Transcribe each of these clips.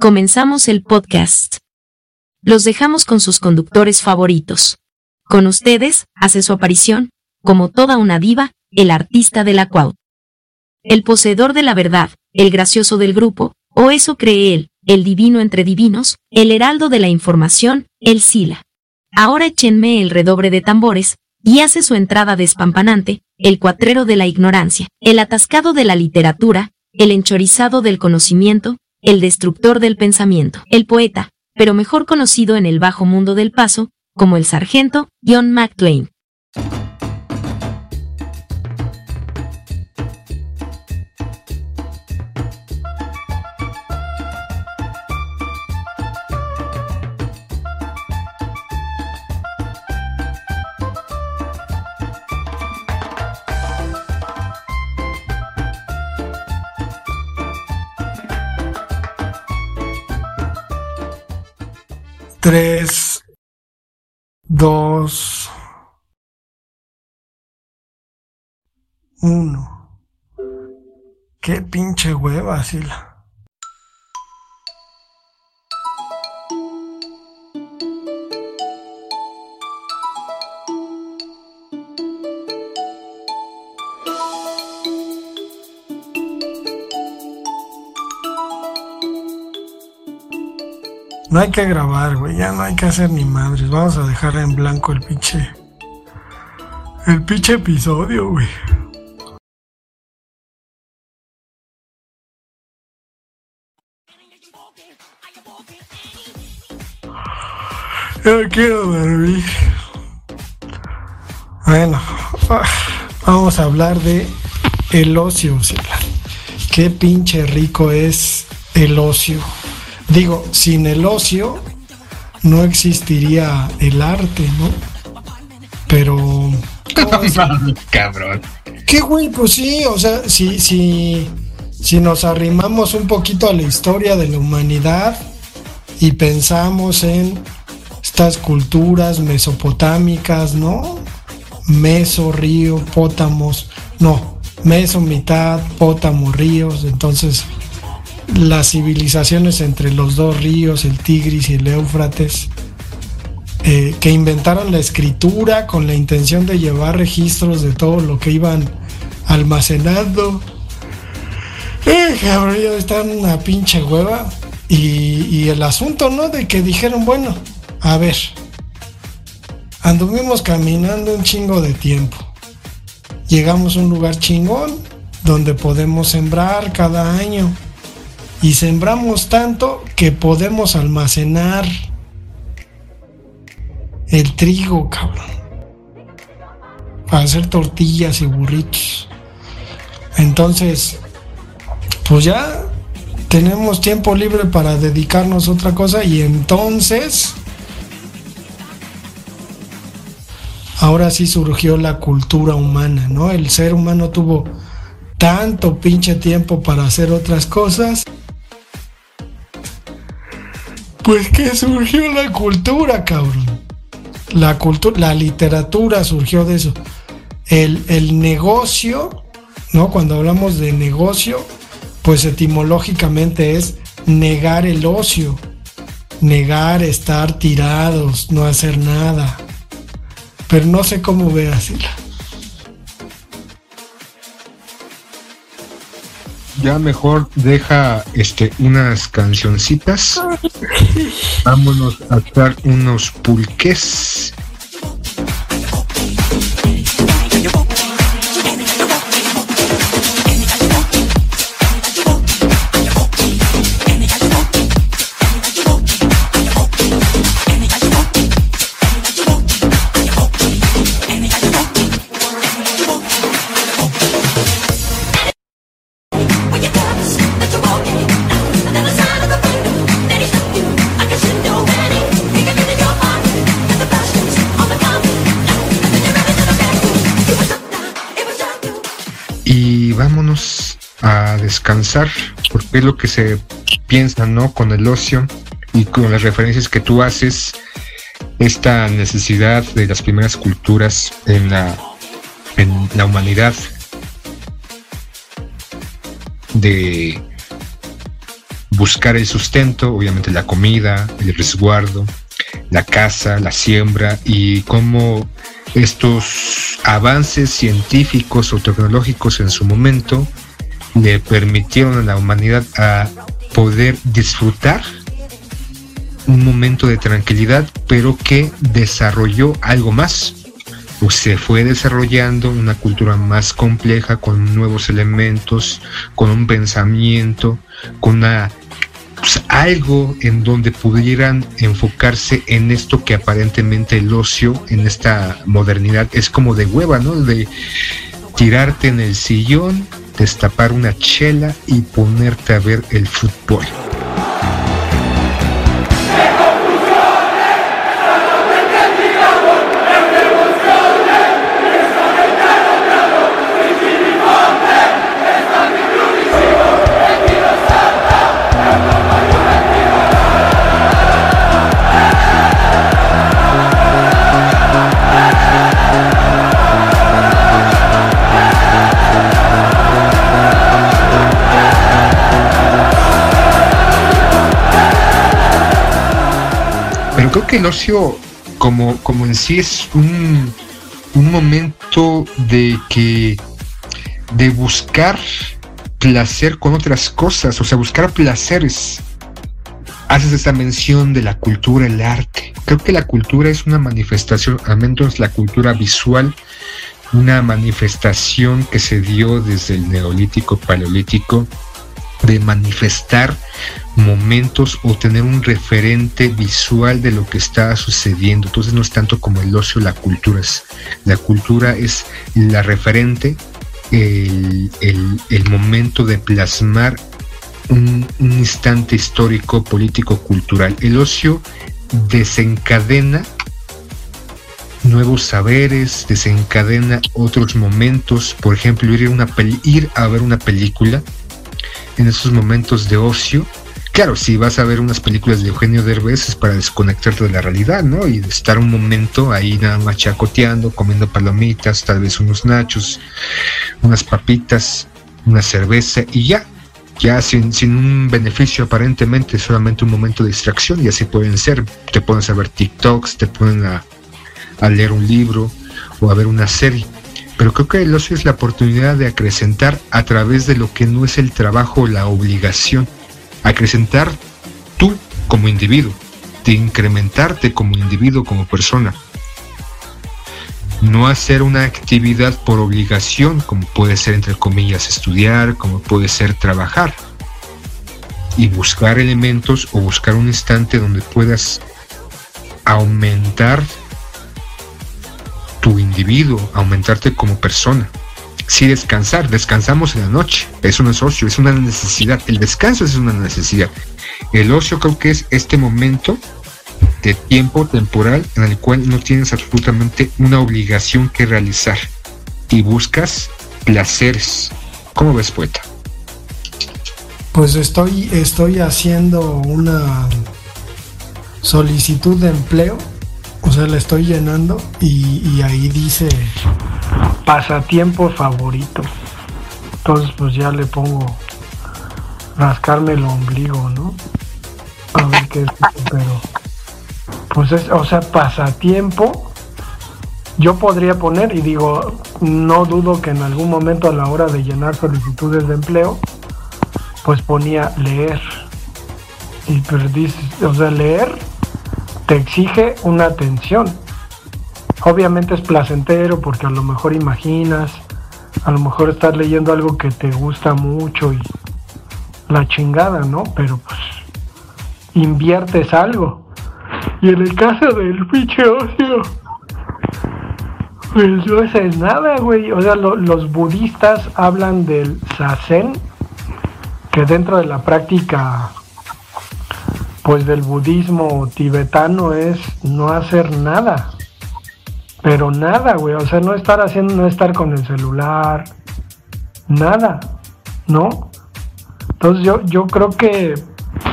comenzamos el podcast. Los dejamos con sus conductores favoritos. Con ustedes, hace su aparición, como toda una diva, el artista de la cual. El poseedor de la verdad, el gracioso del grupo, o eso cree él, el divino entre divinos, el heraldo de la información, el Sila. Ahora échenme el redobre de tambores, y hace su entrada despampanante, el cuatrero de la ignorancia, el atascado de la literatura, el enchorizado del conocimiento, el destructor del pensamiento, el poeta, pero mejor conocido en el bajo mundo del paso, como el sargento John McTwain. 3, 2, 1. Qué pinche hueva, Sila. No hay que grabar, güey. Ya no hay que hacer ni madres. Vamos a dejar en blanco el pinche. El pinche episodio, güey. Yo quiero dormir. Bueno, vamos a hablar de el ocio. Qué pinche rico es el ocio. Digo, sin el ocio no existiría el arte, ¿no? Pero. Cabrón. ¿Qué güey? Pues sí, o sea, si, si, si nos arrimamos un poquito a la historia de la humanidad y pensamos en estas culturas mesopotámicas, ¿no? Meso, río, pótamos, no, meso, mitad, pótamo, ríos, entonces las civilizaciones entre los dos ríos, el Tigris y el Éufrates, eh, que inventaron la escritura con la intención de llevar registros de todo lo que iban almacenando. Eh, cabrón, ya están una pinche hueva. Y, y el asunto, ¿no? De que dijeron, bueno, a ver, anduvimos caminando un chingo de tiempo. Llegamos a un lugar chingón donde podemos sembrar cada año y sembramos tanto que podemos almacenar el trigo, cabrón. Para hacer tortillas y burritos. Entonces, pues ya tenemos tiempo libre para dedicarnos a otra cosa y entonces ahora sí surgió la cultura humana, ¿no? El ser humano tuvo tanto pinche tiempo para hacer otras cosas pues que surgió la cultura, cabrón. La cultura, la literatura surgió de eso. El, el negocio, ¿no? Cuando hablamos de negocio, pues etimológicamente es negar el ocio, negar estar tirados, no hacer nada. Pero no sé cómo veas, ya mejor deja este unas cancioncitas. Vámonos a echar unos pulques descansar, porque es lo que se piensa, ¿no? Con el ocio y con las referencias que tú haces, esta necesidad de las primeras culturas en la, en la humanidad de buscar el sustento, obviamente la comida, el resguardo, la caza, la siembra y cómo estos avances científicos o tecnológicos en su momento le permitieron a la humanidad a poder disfrutar un momento de tranquilidad, pero que desarrolló algo más. O se fue desarrollando una cultura más compleja con nuevos elementos, con un pensamiento, con una pues, algo en donde pudieran enfocarse en esto que aparentemente el ocio en esta modernidad es como de hueva, ¿no? De tirarte en el sillón, destapar una chela y ponerte a ver el fútbol. Creo que el ocio como, como en sí es un, un momento de que de buscar placer con otras cosas, o sea, buscar placeres. Haces esta mención de la cultura, el arte. Creo que la cultura es una manifestación, al menos la cultura visual, una manifestación que se dio desde el neolítico, paleolítico, de manifestar momentos o tener un referente visual de lo que está sucediendo. Entonces no es tanto como el ocio, la cultura es. La cultura es la referente, el, momento de plasmar un, un, instante histórico, político, cultural. El ocio desencadena nuevos saberes, desencadena otros momentos, por ejemplo, ir a, una ir a ver una película en esos momentos de ocio. Claro, si vas a ver unas películas de Eugenio Derbez es para desconectarte de la realidad, ¿no? Y estar un momento ahí nada más chacoteando, comiendo palomitas, tal vez unos nachos, unas papitas, una cerveza y ya, ya sin, sin un beneficio aparentemente, solamente un momento de distracción y así pueden ser. Te pones a ver TikToks, te ponen a, a leer un libro o a ver una serie pero creo que el ocio es la oportunidad de acrecentar a través de lo que no es el trabajo o la obligación. Acrecentar tú como individuo, de incrementarte como individuo, como persona. No hacer una actividad por obligación, como puede ser entre comillas estudiar, como puede ser trabajar. Y buscar elementos o buscar un instante donde puedas aumentar tu individuo, aumentarte como persona. Sí, descansar, descansamos en la noche, es ocio, es una necesidad. El descanso es una necesidad. El ocio creo que es este momento de tiempo temporal en el cual no tienes absolutamente una obligación que realizar y buscas placeres. ¿Cómo ves, poeta? Pues estoy, estoy haciendo una solicitud de empleo o sea, la estoy llenando y, ahí dice pasatiempo favorito. Entonces pues ya le pongo rascarme el ombligo, ¿no? A ver qué es pero pues es, o sea, pasatiempo yo podría poner y digo, no dudo que en algún momento a la hora de llenar solicitudes de empleo, pues ponía leer. Y pero dice, o sea, leer te exige una atención. Obviamente es placentero porque a lo mejor imaginas, a lo mejor estás leyendo algo que te gusta mucho y la chingada, ¿no? Pero pues inviertes algo. Y en el caso del pinche ocio, pues no es nada, güey. O sea, los budistas hablan del sasen, que dentro de la práctica pues del budismo tibetano es no hacer nada. Pero nada, güey. O sea, no estar haciendo, no estar con el celular. Nada. ¿No? Entonces yo, yo creo que,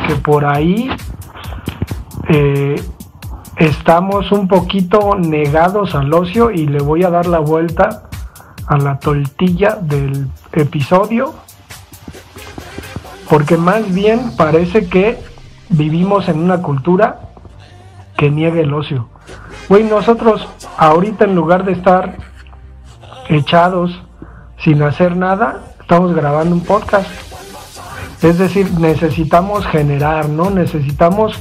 que por ahí eh, estamos un poquito negados al ocio y le voy a dar la vuelta a la tortilla del episodio porque más bien parece que vivimos en una cultura que niega el ocio. Güey, nosotros ahorita en lugar de estar echados sin hacer nada, estamos grabando un podcast. Es decir, necesitamos generar, ¿no? Necesitamos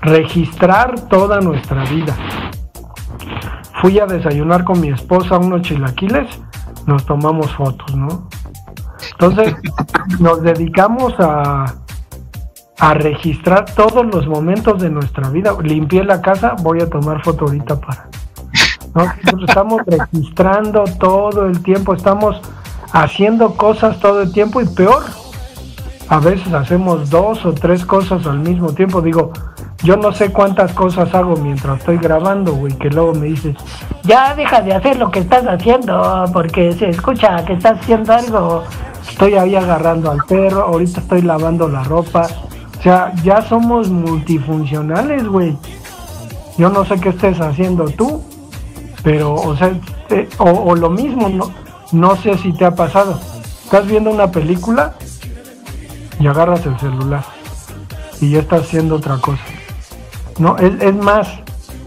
registrar toda nuestra vida. Fui a desayunar con mi esposa unos chilaquiles, nos tomamos fotos, ¿no? Entonces, nos dedicamos a, a registrar todos los momentos de nuestra vida. Limpié la casa, voy a tomar foto ahorita para. ¿no? Estamos registrando todo el tiempo, estamos haciendo cosas todo el tiempo y peor, a veces hacemos dos o tres cosas al mismo tiempo. Digo, yo no sé cuántas cosas hago mientras estoy grabando, güey, que luego me dices, ya deja de hacer lo que estás haciendo, porque se escucha que estás haciendo algo. Estoy ahí agarrando al perro, ahorita estoy lavando la ropa. O sea, ya somos multifuncionales, güey. Yo no sé qué estés haciendo tú, pero, o sea, eh, o, lo mismo, no, no sé si te ha pasado. Estás viendo una película y agarras el celular y ya estás haciendo otra cosa. No, es, es más,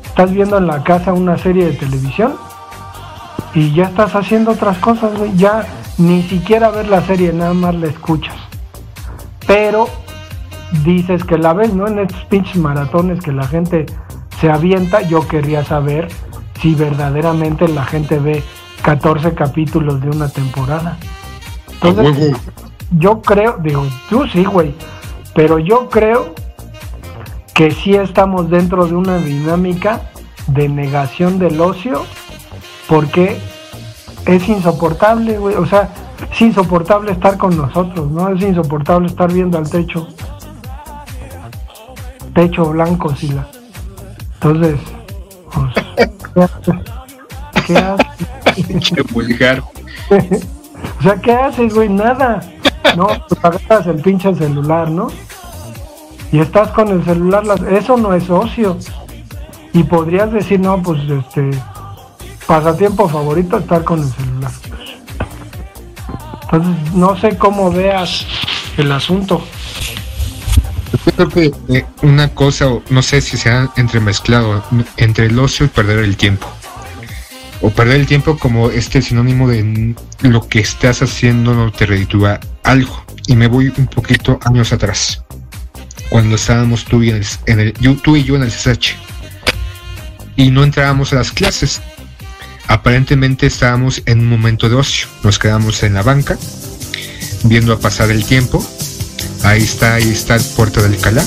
estás viendo en la casa una serie de televisión y ya estás haciendo otras cosas, güey. Ya ni siquiera ver la serie, nada más la escuchas. Pero dices que la ves, ¿no? En estos pinches maratones que la gente se avienta, yo querría saber si verdaderamente la gente ve 14 capítulos de una temporada. Entonces, yo creo, digo, tú sí, güey, pero yo creo que sí estamos dentro de una dinámica de negación del ocio porque es insoportable, güey, o sea, es insoportable estar con nosotros, ¿no? Es insoportable estar viendo al techo. Techo blanco, Sila. Entonces, pues, ¿qué haces? ¿Qué vulgar. o sea, ¿qué haces, güey? Nada. No, pues agarras el pinche celular, ¿no? Y estás con el celular, las- eso no es ocio. Y podrías decir, no, pues este, pasatiempo favorito estar con el celular. Entonces, no sé cómo veas el asunto. Creo que eh, una cosa, no sé si se ha entremezclado entre el ocio y perder el tiempo. O perder el tiempo como este sinónimo de lo que estás haciendo no te reditúa algo. Y me voy un poquito años atrás. Cuando estábamos tú y, en en el- yo- tú y yo en el CSH. Y no entrábamos a las clases. Aparentemente estábamos en un momento de ocio. Nos quedamos en la banca, viendo a pasar el tiempo. Ahí está, ahí está el puerto del Calá.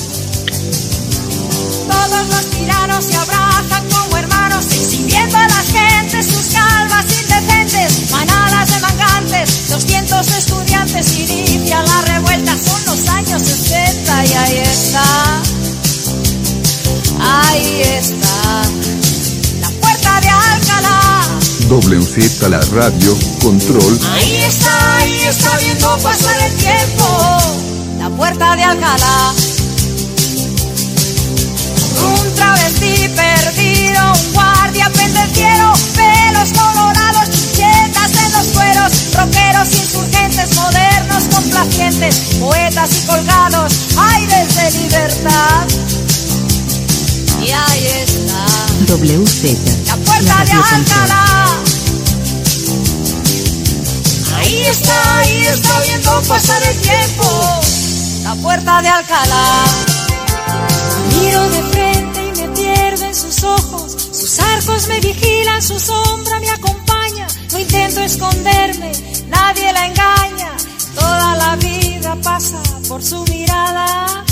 Todos los tiranos se abrazan como hermanos, sirviendo a las gentes sus calvas indecentes, manadas de mangantes, 200 estudiantes inician la revuelta, son los años 60 y ahí está, ahí está, la puerta de Alcalá, WZ la radio, control, ahí está, ahí está viendo pasar el tiempo, puerta de Alcalá. Un travesti perdido, un guardia pendenciero, pelos colorados, chichetas en los cueros, rockeros insurgentes, modernos complacientes, poetas y colgados, aires de libertad. Y ahí está, WZ. la puerta de Radio Control. Alcalá. Ahí está, ahí está viendo pasar el tiempo, la puerta de Alcalá. Miro de frente y me pierdo en sus ojos. Sus arcos me vigilan, su sombra me acompaña. No intento esconderme, nadie la engaña. Toda la vida pasa por su mirada.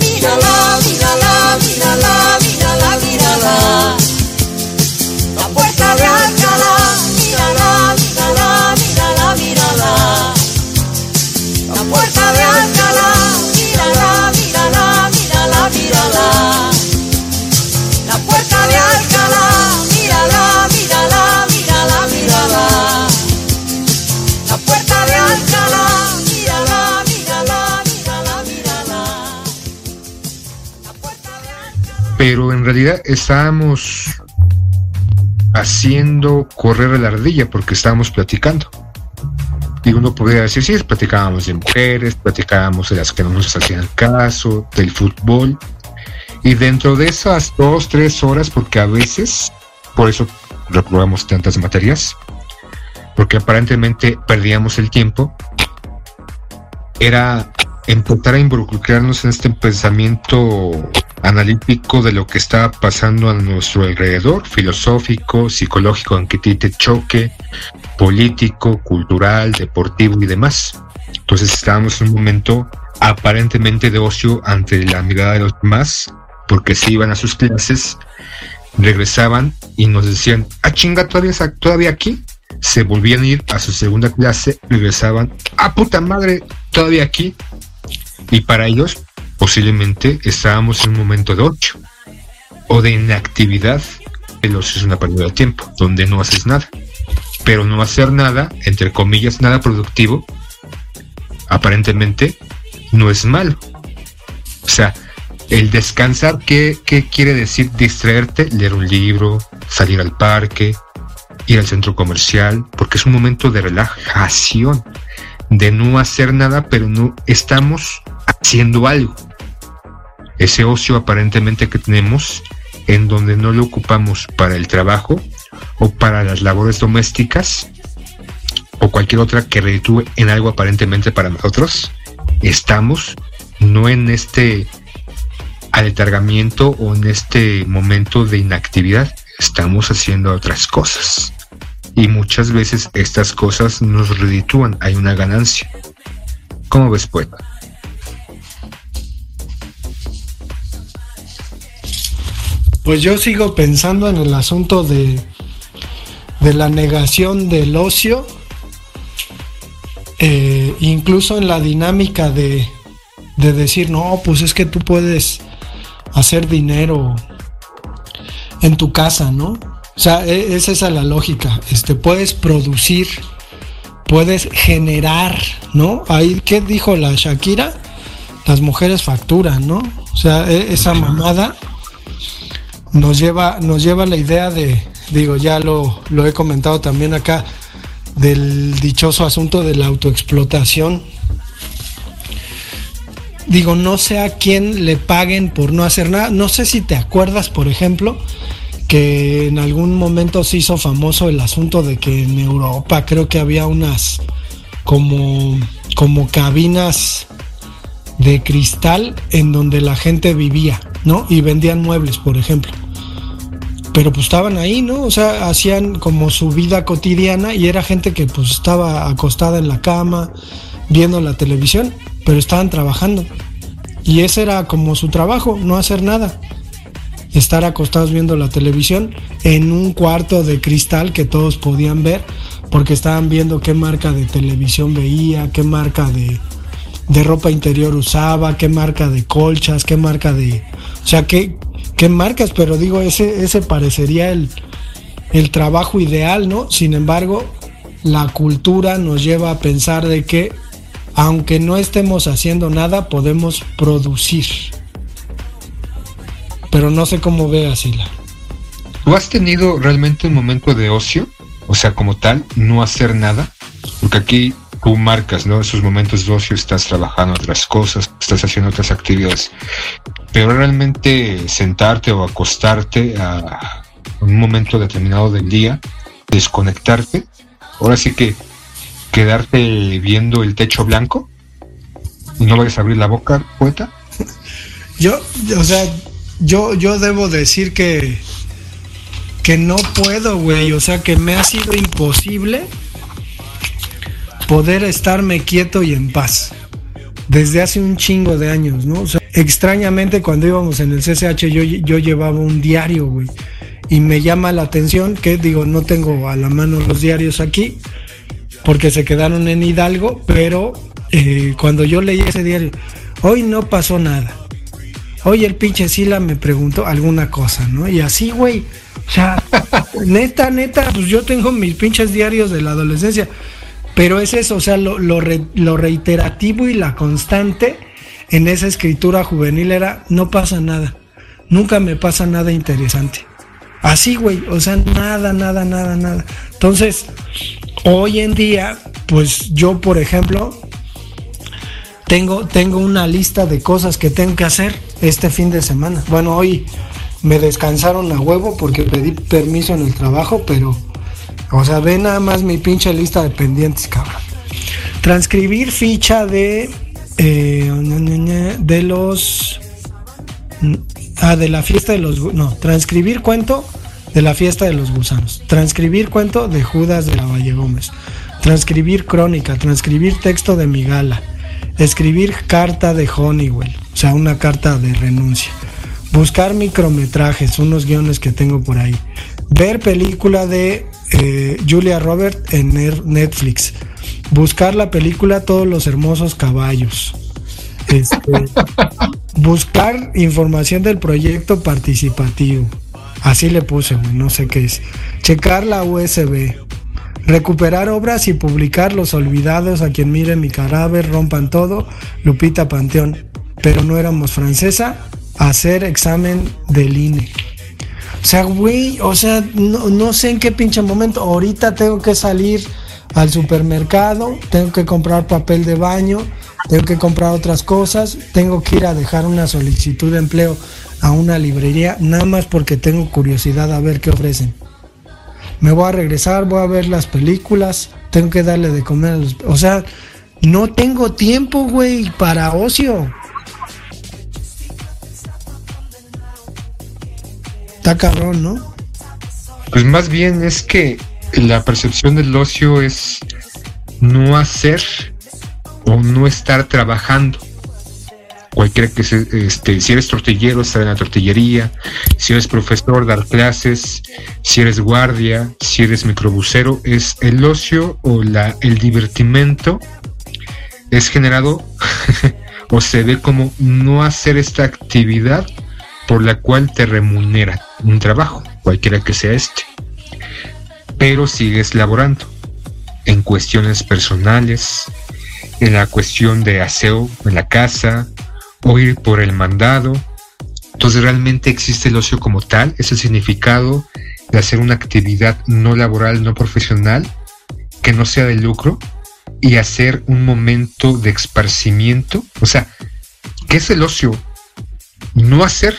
Mírala, mírala, mírala, mírala, mírala. La puerta de. Realidad estábamos haciendo correr a la ardilla porque estábamos platicando. Y uno podría decir, sí, platicábamos de mujeres, platicábamos de las que no nos hacían caso, del fútbol. Y dentro de esas dos, tres horas, porque a veces, por eso reprobamos tantas materias, porque aparentemente perdíamos el tiempo, era empezar a involucrarnos en este pensamiento analítico de lo que está pasando a nuestro alrededor, filosófico, psicológico, aunque te choque, político, cultural, deportivo y demás. Entonces estábamos en un momento aparentemente de ocio ante la mirada de los demás, porque se iban a sus clases, regresaban y nos decían, ah chinga, todavía, todavía aquí, se volvían a ir a su segunda clase, regresaban, ah puta madre, todavía aquí. Y para ellos, posiblemente estábamos en un momento de ocho o de inactividad. El ocio es una pérdida de tiempo, donde no haces nada. Pero no hacer nada, entre comillas, nada productivo, aparentemente no es malo. O sea, el descansar, ¿qué, ¿qué, quiere decir distraerte? Leer un libro, salir al parque, ir al centro comercial, porque es un momento de relajación, de no hacer nada, pero no estamos haciendo algo. Ese ocio aparentemente que tenemos, en donde no lo ocupamos para el trabajo o para las labores domésticas o cualquier otra que reditúe en algo aparentemente para nosotros, estamos no en este aletargamiento o en este momento de inactividad, estamos haciendo otras cosas. Y muchas veces estas cosas nos reditúan, hay una ganancia. ¿Cómo ves, poeta? Pues yo sigo pensando en el asunto de, de la negación del ocio, eh, incluso en la dinámica de, de decir, no, pues es que tú puedes hacer dinero en tu casa, ¿no? O sea, e, es esa la lógica. Este, puedes producir, puedes generar, ¿no? Ahí, ¿qué dijo la Shakira? Las mujeres facturan, ¿no? O sea, e, esa mamada nos lleva, nos lleva la idea de, digo, ya lo, lo he comentado también acá, del dichoso asunto de la autoexplotación. Digo, no sé a quién le paguen por no hacer nada. No sé si te acuerdas, por ejemplo, que en algún momento se hizo famoso el asunto de que en Europa creo que había unas como, como cabinas de cristal en donde la gente vivía, ¿no? Y vendían muebles, por ejemplo. Pero pues estaban ahí, ¿no? O sea, hacían como su vida cotidiana y era gente que pues estaba acostada en la cama, viendo la televisión, pero estaban trabajando. Y ese era como su trabajo, no hacer nada estar acostados viendo la televisión en un cuarto de cristal que todos podían ver porque estaban viendo qué marca de televisión veía, qué marca de, ropa interior usaba, qué marca de colchas, qué marca de... O sea, qué, qué marcas, pero digo, ese, ese parecería el, el trabajo ideal, ¿no? Sin embargo, la cultura nos lleva a pensar de que aunque no estemos haciendo nada, podemos producir pero no sé cómo ve Asila. ¿Tú has tenido realmente un momento de ocio? O sea, como tal, no hacer nada. Porque aquí tú marcas, ¿no? Esos momentos de estás trabajando otras cosas, estás haciendo otras actividades. Pero realmente sentarte o acostarte a un momento determinado del día, desconectarte, ahora sí que quedarte viendo el techo blanco y no vayas a abrir la boca, poeta. Yo, o sea, yo, yo debo decir que, que no puedo, güey. O sea, que me ha sido imposible poder estarme quieto y en paz. Desde hace un chingo de años, ¿no? O sea, extrañamente cuando íbamos en el CCH yo, yo llevaba un diario, güey. Y me llama la atención que, digo, no tengo a la mano los diarios aquí, porque se quedaron en Hidalgo, pero eh, cuando yo leí ese diario, hoy no pasó nada oye, el pinche Sila me preguntó alguna cosa, ¿no? Y así, güey, o sea, neta, neta, pues yo tengo mis pinches diarios de la adolescencia, pero es eso, o sea, lo, lo, lo reiterativo y la constante en esa escritura juvenil era, no pasa nada, nunca me pasa nada interesante. Así, güey, o sea, nada, nada, nada, nada. Entonces, hoy en día, pues yo, por ejemplo, tengo, tengo una lista de cosas que tengo que hacer este fin de semana. Bueno, hoy me descansaron a huevo porque pedí permiso en el trabajo, pero, o sea, ve nada más mi pinche lista de pendientes, cabrón. Transcribir ficha de, eh, de los, ah, de la fiesta de los, no, transcribir cuento de la fiesta de los gusanos, transcribir cuento de Judas de la Valle Gómez, transcribir crónica, transcribir texto de mi gala. Escribir carta de Honeywell, o sea, una carta de renuncia, buscar micrometrajes, unos guiones que tengo por ahí, ver película de eh, Julia Robert en Netflix, buscar la película Todos los hermosos caballos. Este, buscar información del proyecto participativo. Así le puse, no sé qué es. Checar la USB Recuperar obras y publicar Los Olvidados, A quien mire mi cadáver, Rompan todo, Lupita Panteón. Pero no éramos francesa, hacer examen del INE. O sea, güey, o sea, no, no sé en qué pinche momento. Ahorita tengo que salir al supermercado, tengo que comprar papel de baño, tengo que comprar otras cosas, tengo que ir a dejar una solicitud de empleo a una librería, nada más porque tengo curiosidad a ver qué ofrecen me voy a regresar, voy a ver las películas, tengo que darle de comer a los... O sea, no tengo tiempo, güey, para ocio. Está cabrón, ¿no? Pues más bien es que la percepción del ocio es no hacer o no estar trabajando. Cualquiera que se, este, si eres tortillero, estar en la tortillería, si eres profesor, dar clases, si eres guardia, si eres microbusero, es el ocio o la, el divertimento es generado o se ve como no hacer esta actividad por la cual te remunera un trabajo, cualquiera que sea este. Pero sigues laborando en cuestiones personales, en la cuestión de aseo en la casa, o ir por el mandado. Entonces realmente existe el ocio como tal, es el significado de hacer una actividad no laboral, no profesional, que no sea de lucro, y hacer un momento de esparcimiento. O sea, ¿qué es el ocio? No hacer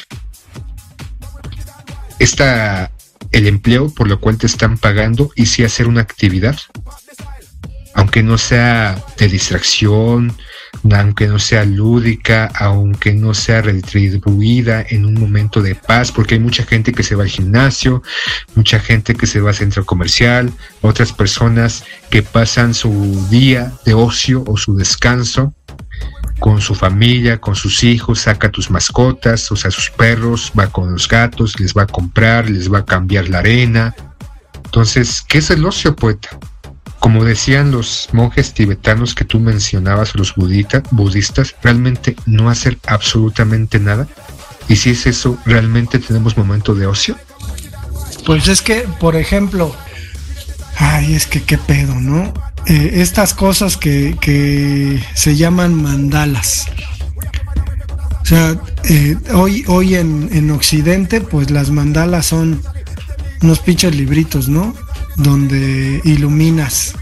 esta, el empleo por lo cual te están pagando y sí hacer una actividad, aunque no sea de distracción, aunque no sea lúdica, aunque no sea retribuida en un momento de paz, porque hay mucha gente que se va al gimnasio, mucha gente que se va al centro comercial, otras personas que pasan su día de ocio o su descanso con su familia, con sus hijos, saca tus mascotas, o sea, sus perros, va con los gatos, les va a comprar, les va a cambiar la arena. Entonces, ¿qué es el ocio, poeta? como decían los monjes tibetanos que tú mencionabas, los budistas, realmente no hacer absolutamente nada. Y si es eso, ¿realmente tenemos momento de ocio? Pues es que, por ejemplo, ay, es que qué pedo, ¿no? Eh, estas cosas que, se llaman mandalas. O sea, eh, hoy, hoy en, en Occidente, pues las mandalas son unos pinches libritos, ¿no? donde iluminas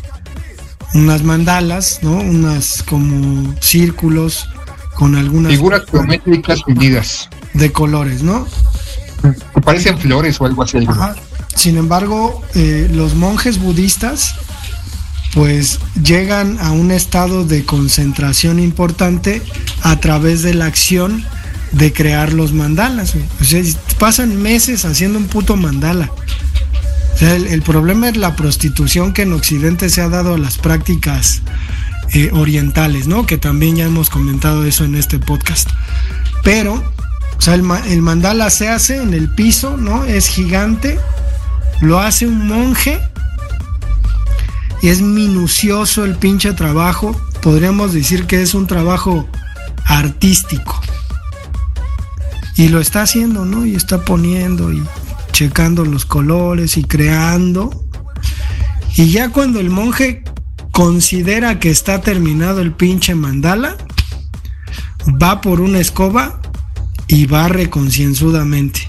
unas mandalas, ¿no? Unas como círculos con algunas figuras geométricas unidas de colores, ¿no? Que parecen flores o algo así. Sin embargo, eh, los monjes budistas pues llegan a un estado de concentración importante a través de la acción de crear los mandalas. O sea, pasan meses haciendo un puto mandala el, problema es la prostitución que en Occidente se ha dado a las prácticas eh, orientales, ¿no? Que también ya hemos comentado eso en este podcast. Pero, o sea, el, el mandala se hace en el piso, ¿no? Es gigante, lo hace un monje y es minucioso el pinche trabajo. Podríamos decir que es un trabajo artístico. Y lo está haciendo, ¿no? Y está poniendo y checando los colores y creando. Y ya cuando el monje considera que está terminado el pinche mandala, va por una escoba y barre concienzudamente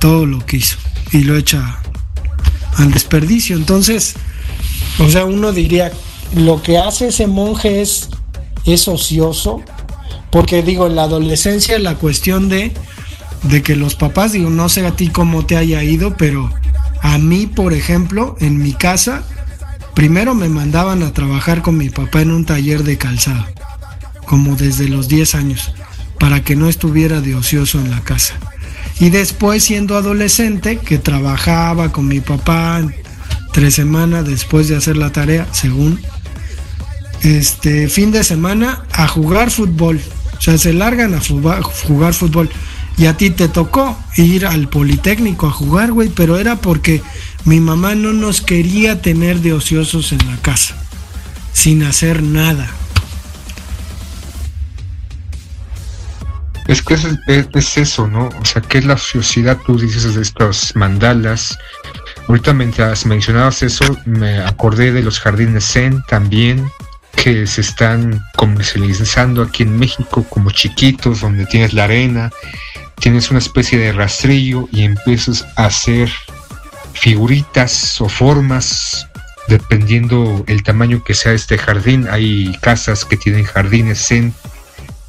todo lo que hizo. y lo echa al desperdicio. Entonces, o sea, uno diría, lo que hace ese monje es, es ocioso, porque digo, en la adolescencia la cuestión de, de que los papás, digo, no sé a ti cómo te haya ido, pero a mí, por ejemplo, en mi casa, primero me mandaban a trabajar con mi papá en un taller de calzado, como desde los 10 años, para que no estuviera de ocioso en la casa. Y después, siendo adolescente, que trabajaba con mi papá tres semanas después de hacer la tarea, según, este fin de semana a jugar fútbol. O sea, se largan a jugar fútbol. Y a ti te tocó ir al Politécnico a jugar, güey, pero era porque mi mamá no nos quería tener de ociosos en la casa, sin hacer nada. Es que es, eso, ¿no? O sea, ¿qué es la ociosidad? Tú dices de estos mandalas. Ahorita mientras mencionabas eso, me acordé de los jardines Zen también, que se están comercializando aquí en México como chiquitos, donde tienes la arena, tienes una especie de rastrillo y empiezas a hacer figuritas o formas dependiendo el tamaño que sea este jardín. Hay casas que tienen jardines Zen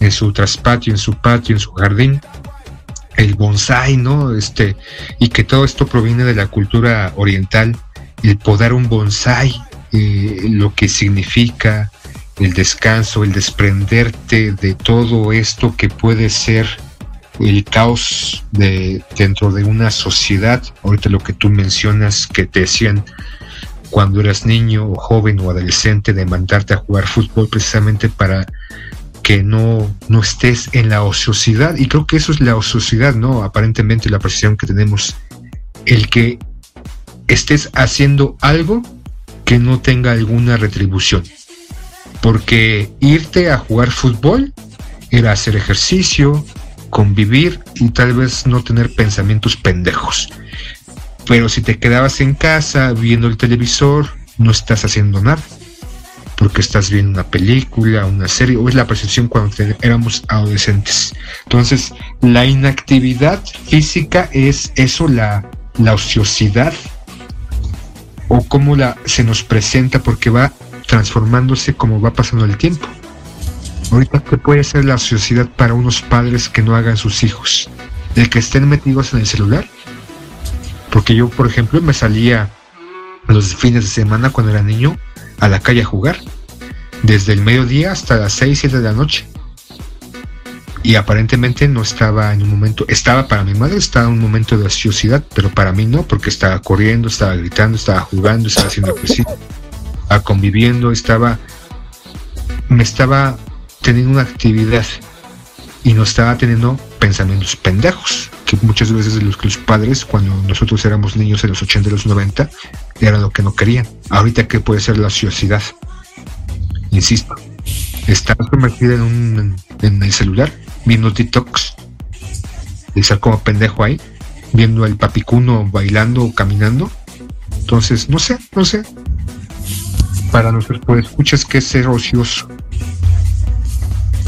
en su traspatio, en su patio, en su jardín, el bonsai, ¿no? Este, y que todo esto proviene de la cultura oriental, el podar un bonsai, eh, lo que significa el descanso, el desprenderte de todo esto que puede ser el caos de dentro de una sociedad. Ahorita lo que tú mencionas que te decían cuando eras niño o joven o adolescente de mandarte a jugar fútbol precisamente para que no, no estés en la ociosidad. Y creo que eso es la ociosidad, ¿no? Aparentemente la percepción que tenemos. El que estés haciendo algo que no tenga alguna retribución. Porque irte a jugar fútbol era hacer ejercicio, convivir y tal vez no tener pensamientos pendejos. Pero si te quedabas en casa viendo el televisor, no estás haciendo nada porque estás viendo una película, una serie, o es la percepción cuando éramos adolescentes. Entonces, la inactividad física es eso, la, la ociosidad, o cómo la, se nos presenta, porque va transformándose como va pasando el tiempo. Ahorita, ¿qué puede ser la ociosidad para unos padres que no hagan sus hijos? El que estén metidos en el celular. Porque yo, por ejemplo, me salía los fines de semana cuando era niño a la calle a jugar, desde el mediodía hasta las 6, 7 de la noche. Y aparentemente no estaba en un momento, estaba para mi madre, estaba en un momento de ociosidad, pero para mí no, porque estaba corriendo, estaba gritando, estaba jugando, estaba haciendo ejercicio, estaba conviviendo, estaba, me estaba teniendo una actividad y no estaba teniendo pensamientos pendejos, que muchas veces los los padres, cuando nosotros éramos niños en los 80 y los 90, era lo que no querían. Ahorita, ¿qué puede ser la ociosidad? Insisto, estar convertida en, un, en el celular, viendo TikToks, y estar como pendejo ahí, viendo al papicuno bailando o caminando. Entonces, no sé, no sé. Para nosotros, pues, escuchas que es ser ocioso.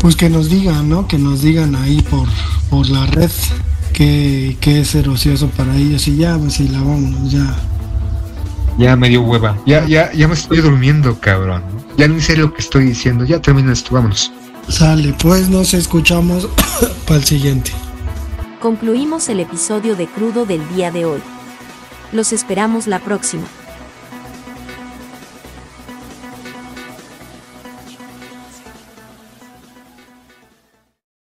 Pues que nos digan, ¿no? Que nos digan ahí por, por la red que, que es ser ocioso para ellos. Y ya, pues, si la vamos, ya ya me dio hueva. Ya, ya, ya me estoy durmiendo, cabrón. Ya no sé lo que estoy diciendo. Ya termina esto, vámonos. Sale, pues nos escuchamos para el siguiente. Concluimos el episodio de Crudo del día de hoy. Los esperamos la próxima.